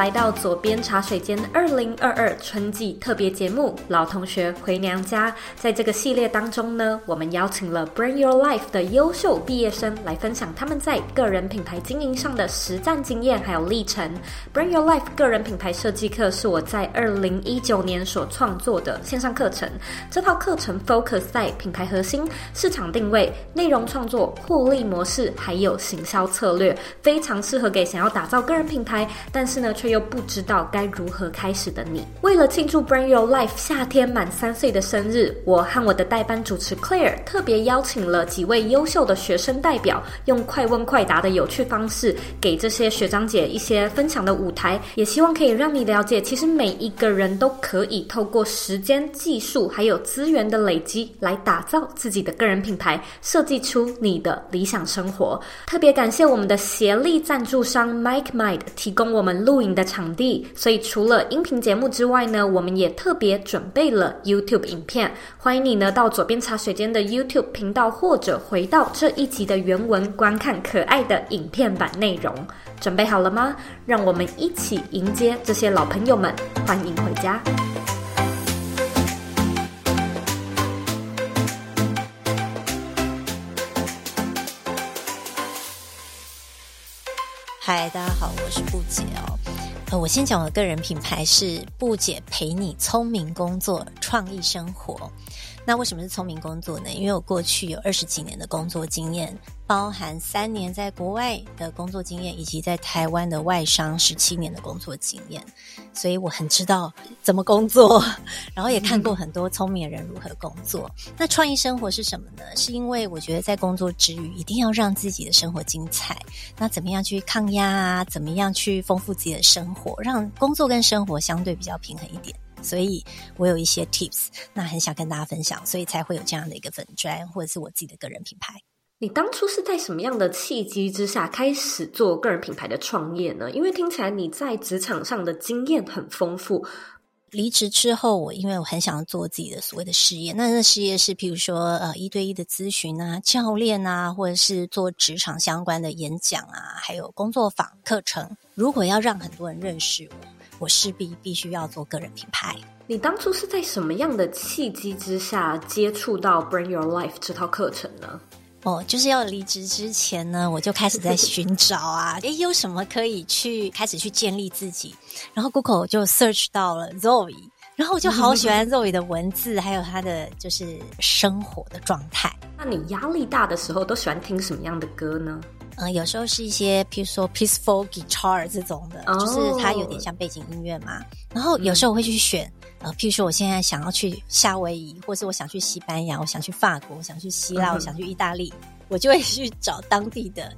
来到左边茶水间二零二二春季特别节目《老同学回娘家》。在这个系列当中呢，我们邀请了 Bring Your Life 的优秀毕业生来分享他们在个人品牌经营上的实战经验还有历程。Bring Your Life 个人品牌设计课是我在二零一九年所创作的线上课程。这套课程 focus 在品牌核心、市场定位、内容创作、获利模式还有行销策略，非常适合给想要打造个人品牌。但是呢，却又不知道该如何开始的你。为了庆祝 Bring Your Life 夏天满三岁的生日，我和我的代班主持 Claire 特别邀请了几位优秀的学生代表，用快问快答的有趣方式，给这些学长姐一些分享的舞台。也希望可以让你了解，其实每一个人都可以透过时间、技术还有资源的累积，来打造自己的个人品牌，设计出你的理想生活。特别感谢我们的协力赞助商 Mike Mide 提供。我们录影的场地，所以除了音频节目之外呢，我们也特别准备了 YouTube 影片。欢迎你呢到左边茶水间的 YouTube 频道，或者回到这一集的原文观看可爱的影片版内容。准备好了吗？让我们一起迎接这些老朋友们，欢迎回家。嗨，大家好，我是不姐哦。呃，我先讲我的个人品牌是布姐陪你聪明工作，创意生活。那为什么是聪明工作呢？因为我过去有二十几年的工作经验，包含三年在国外的工作经验，以及在台湾的外商十七年的工作经验，所以我很知道怎么工作，然后也看过很多聪明人如何工作。那创意生活是什么呢？是因为我觉得在工作之余，一定要让自己的生活精彩。那怎么样去抗压啊？怎么样去丰富自己的生活，让工作跟生活相对比较平衡一点？所以我有一些 tips，那很想跟大家分享，所以才会有这样的一个粉砖，或者是我自己的个人品牌。你当初是在什么样的契机之下开始做个人品牌的创业呢？因为听起来你在职场上的经验很丰富。离职之后，我因为我很想做自己的所谓的事业，那那事业是譬如说呃一对一的咨询啊、教练啊，或者是做职场相关的演讲啊，还有工作坊课程。如果要让很多人认识我。我势必必须要做个人品牌。你当初是在什么样的契机之下接触到 Bring Your Life 这套课程呢？哦，就是要离职之前呢，我就开始在寻找啊，诶，有什么可以去开始去建立自己。然后 Google 就 search 到了 Zoe，然后我就好喜欢 Zoe 的文字，还有他的就是生活的状态。那你压力大的时候都喜欢听什么样的歌呢？嗯，有时候是一些，譬如说 peaceful guitar 这种的，就是它有点像背景音乐嘛。然后有时候我会去选，呃，譬如说我现在想要去夏威夷，或是我想去西班牙，我想去法国，我想去希腊，我想去意大利，我就会去找当地的。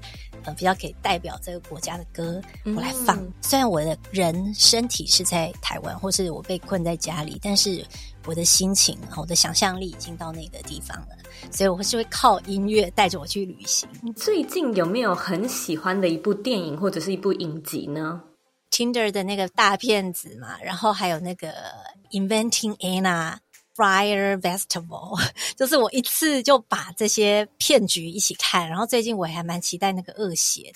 呃，比较可以代表这个国家的歌，我来放。虽然我的人身体是在台湾，或是我被困在家里，但是我的心情我的想象力已经到那个地方了，所以我是会靠音乐带着我去旅行。你最近有没有很喜欢的一部电影或者是一部影集呢？Tinder 的那个大骗子嘛，然后还有那个 Inventing Anna。Fire Festival，就是我一次就把这些骗局一起看，然后最近我还蛮期待那个恶血。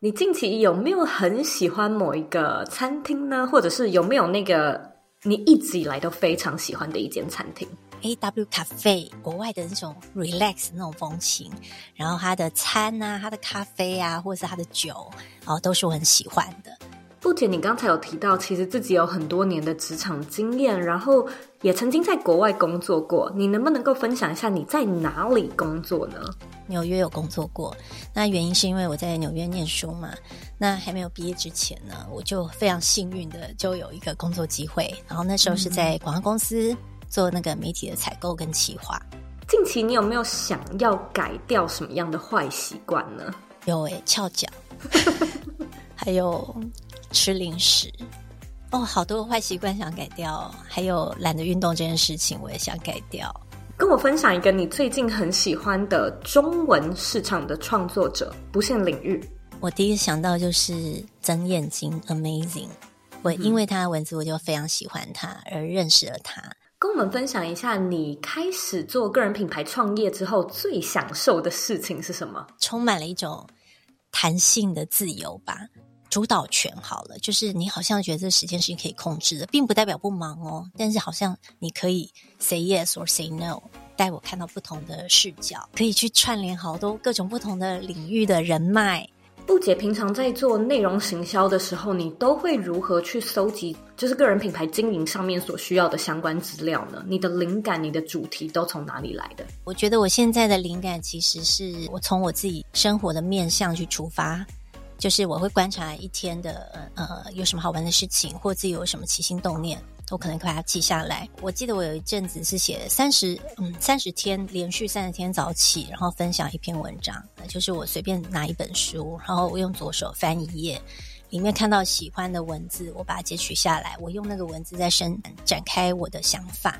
你近期有没有很喜欢某一个餐厅呢？或者是有没有那个你一直以来都非常喜欢的一间餐厅？A W Cafe，国外的那种 relax 那种风情，然后它的餐啊，它的咖啡啊，或者是它的酒，哦，都是我很喜欢的。不仅你刚才有提到，其实自己有很多年的职场经验，然后也曾经在国外工作过。你能不能够分享一下你在哪里工作呢？纽约有工作过，那原因是因为我在纽约念书嘛。那还没有毕业之前呢，我就非常幸运的就有一个工作机会，然后那时候是在广告公司做那个媒体的采购跟企划。近期你有没有想要改掉什么样的坏习惯呢？有诶，翘脚，还有。吃零食哦，好多坏习惯想改掉，还有懒得运动这件事情，我也想改掉。跟我分享一个你最近很喜欢的中文市场的创作者，不限领域。我第一个想到就是曾燕晶，Amazing。我因为他的文字，我就非常喜欢他，而认识了他。跟我们分享一下，你开始做个人品牌创业之后，最享受的事情是什么？充满了一种弹性的自由吧。主导权好了，就是你好像觉得这时间是你可以控制的，并不代表不忙哦。但是好像你可以 say yes or say no，带我看到不同的视角，可以去串联好多各种不同的领域的人脉。布姐平常在做内容行销的时候，你都会如何去搜集，就是个人品牌经营上面所需要的相关资料呢？你的灵感、你的主题都从哪里来的？我觉得我现在的灵感其实是我从我自己生活的面向去出发。就是我会观察一天的呃有什么好玩的事情，或自己有什么起心动念，我可能把它记下来。我记得我有一阵子是写三十嗯三十天连续三十天早起，然后分享一篇文章，就是我随便拿一本书，然后我用左手翻一页，里面看到喜欢的文字，我把它截取下来，我用那个文字在深展开我的想法，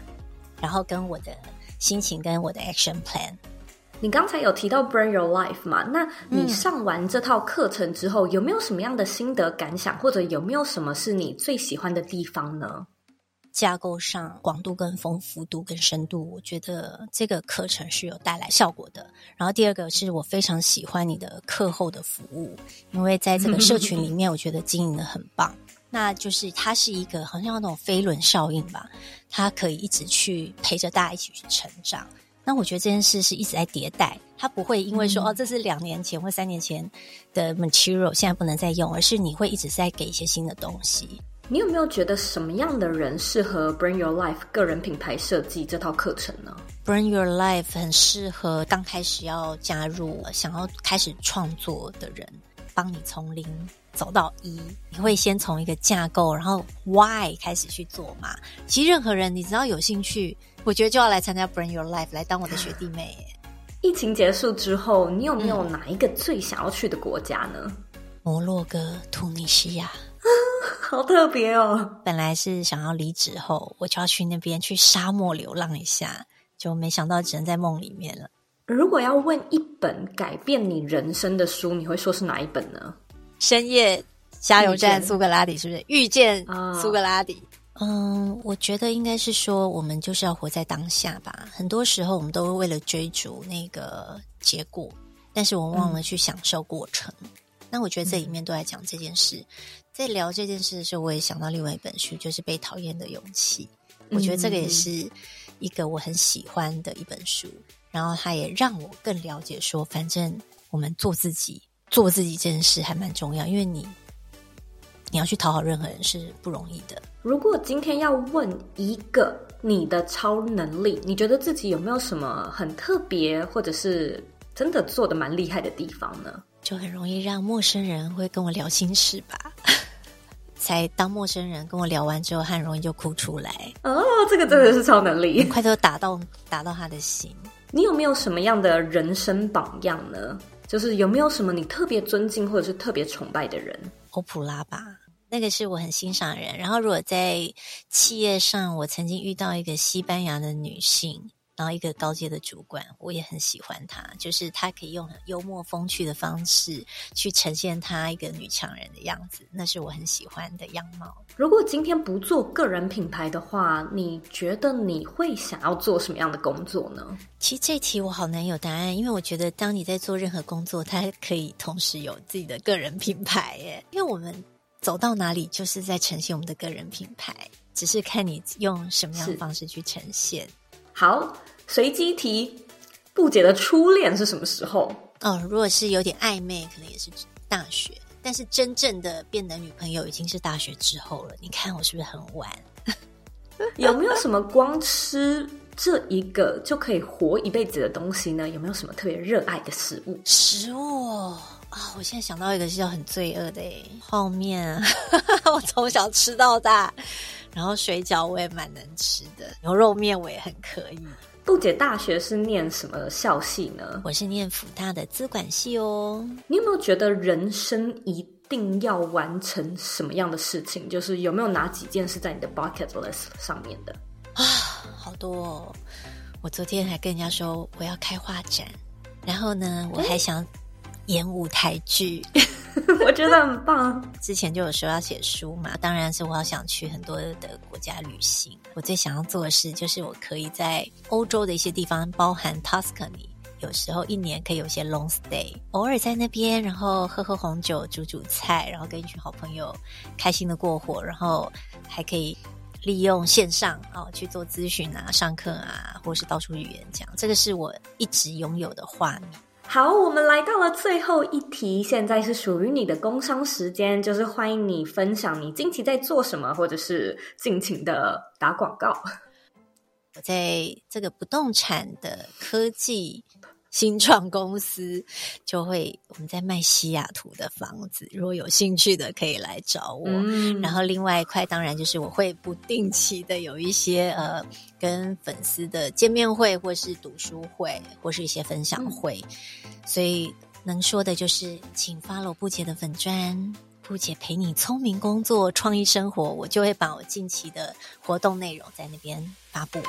然后跟我的心情跟我的 action plan。你刚才有提到 Bring Your Life 嘛？那你上完这套课程之后，有没有什么样的心得感想，或者有没有什么是你最喜欢的地方呢？架构上广度、跟丰富度、跟深度，我觉得这个课程是有带来效果的。然后第二个是我非常喜欢你的课后的服务，因为在这个社群里面，我觉得经营的很棒。那就是它是一个好像那种飞轮效应吧，它可以一直去陪着大家一起去成长。那我觉得这件事是一直在迭代，它不会因为说哦，这是两年前或三年前的 material，现在不能再用，而是你会一直在给一些新的东西。你有没有觉得什么样的人适合 Bring Your Life 个人品牌设计这套课程呢？Bring Your Life 很适合刚开始要加入、想要开始创作的人，帮你从零走到一。你会先从一个架构，然后 Why 开始去做嘛？其实任何人，你只要有兴趣。我觉得就要来参加 Bring Your Life，来当我的学弟妹。疫情结束之后，你有没有哪一个最想要去的国家呢？摩洛哥、突尼西亚，好特别哦！本来是想要离职后，我就要去那边去沙漠流浪一下，就没想到只能在梦里面了。如果要问一本改变你人生的书，你会说是哪一本呢？深夜加油站，苏格拉底是不是？遇见苏格拉底。嗯，我觉得应该是说，我们就是要活在当下吧。很多时候，我们都为了追逐那个结果，但是我们忘了去享受过程。那我觉得这里面都在讲这件事。在聊这件事的时候，我也想到另外一本书，就是《被讨厌的勇气》。我觉得这个也是一个我很喜欢的一本书。然后，它也让我更了解说，反正我们做自己，做自己这件事还蛮重要，因为你。你要去讨好任何人是不容易的。如果今天要问一个你的超能力，你觉得自己有没有什么很特别，或者是真的做的蛮厉害的地方呢？就很容易让陌生人会跟我聊心事吧。才当陌生人跟我聊完之后，很容易就哭出来。哦，这个真的是超能力，快都打到打到他的心。你有没有什么样的人生榜样呢？就是有没有什么你特别尊敬或者是特别崇拜的人？欧普拉吧。那个是我很欣赏的人。然后，如果在企业上，我曾经遇到一个西班牙的女性，然后一个高阶的主管，我也很喜欢她。就是她可以用幽默风趣的方式去呈现她一个女强人的样子，那是我很喜欢的样貌。如果今天不做个人品牌的话，你觉得你会想要做什么样的工作呢？其实这题我好难有答案，因为我觉得当你在做任何工作，它可以同时有自己的个人品牌。耶，因为我们。走到哪里就是在呈现我们的个人品牌，只是看你用什么样的方式去呈现。好，随机题，布姐的初恋是什么时候？哦，如果是有点暧昧，可能也是大学。但是真正的变男女朋友已经是大学之后了。你看我是不是很晚？有没有什么光吃这一个就可以活一辈子的东西呢？有没有什么特别热爱的食物？食物。啊！我现在想到一个是要很罪恶的泡面，我从小吃到大，然后水饺我也蛮能吃的，牛肉面我也很可以。杜姐大学是念什么校系呢？我是念福大的资管系哦。你有没有觉得人生一定要完成什么样的事情？就是有没有哪几件是在你的 bucket list 上面的？啊，好多！哦！我昨天还跟人家说我要开画展，然后呢，我还想。演舞台剧，我觉得很棒。之前就有说要写书嘛，当然是我要想去很多的国家旅行。我最想要做的事就是，我可以在欧洲的一些地方，包含 Tuscany，有时候一年可以有些 long stay，偶尔在那边，然后喝喝红酒、煮煮菜，然后跟一群好朋友开心的过活，然后还可以利用线上哦去做咨询啊、上课啊，或是到处语言讲，这个是我一直拥有的画面。好，我们来到了最后一题，现在是属于你的工商时间，就是欢迎你分享你近期在做什么，或者是尽情的打广告。我在这个不动产的科技新创公司，就会我们在卖西雅图的房子，如果有兴趣的可以来找我。然后另外一块，当然就是我会不定期的有一些呃跟粉丝的见面会，或是读书会，或是一些分享会。所以能说的就是，请 follow 不姐的粉砖，不姐陪你聪明工作，创意生活，我就会把我近期的活动内容在那边发布。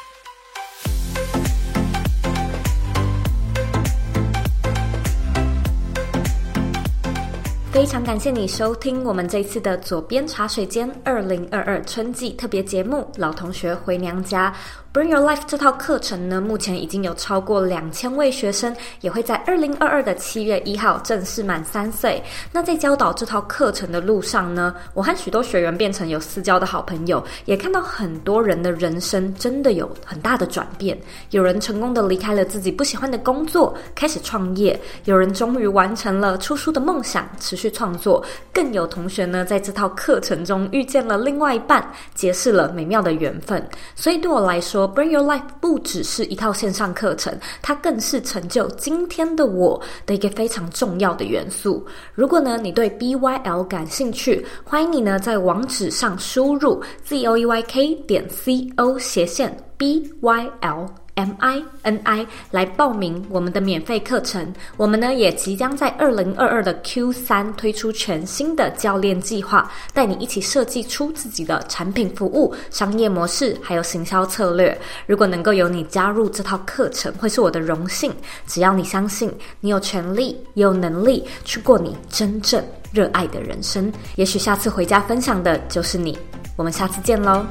非常感谢你收听我们这次的左边茶水间二零二二春季特别节目《老同学回娘家》。Bring Your Life 这套课程呢，目前已经有超过两千位学生，也会在二零二二的七月一号正式满三岁。那在教导这套课程的路上呢，我和许多学员变成有私交的好朋友，也看到很多人的人生真的有很大的转变。有人成功的离开了自己不喜欢的工作，开始创业；有人终于完成了出书的梦想，持去创作；更有同学呢，在这套课程中遇见了另外一半，结识了美妙的缘分。所以对我来说，Bring Your Life 不只是一套线上课程，它更是成就今天的我的一个非常重要的元素。如果呢你对 BYL 感兴趣，欢迎你呢在网址上输入 z o e y k 点 c o 斜线 BYL。M I N I 来报名我们的免费课程。我们呢也即将在二零二二的 Q 三推出全新的教练计划，带你一起设计出自己的产品、服务、商业模式，还有行销策略。如果能够有你加入这套课程，会是我的荣幸。只要你相信，你有权利、有能力去过你真正热爱的人生。也许下次回家分享的就是你。我们下次见喽。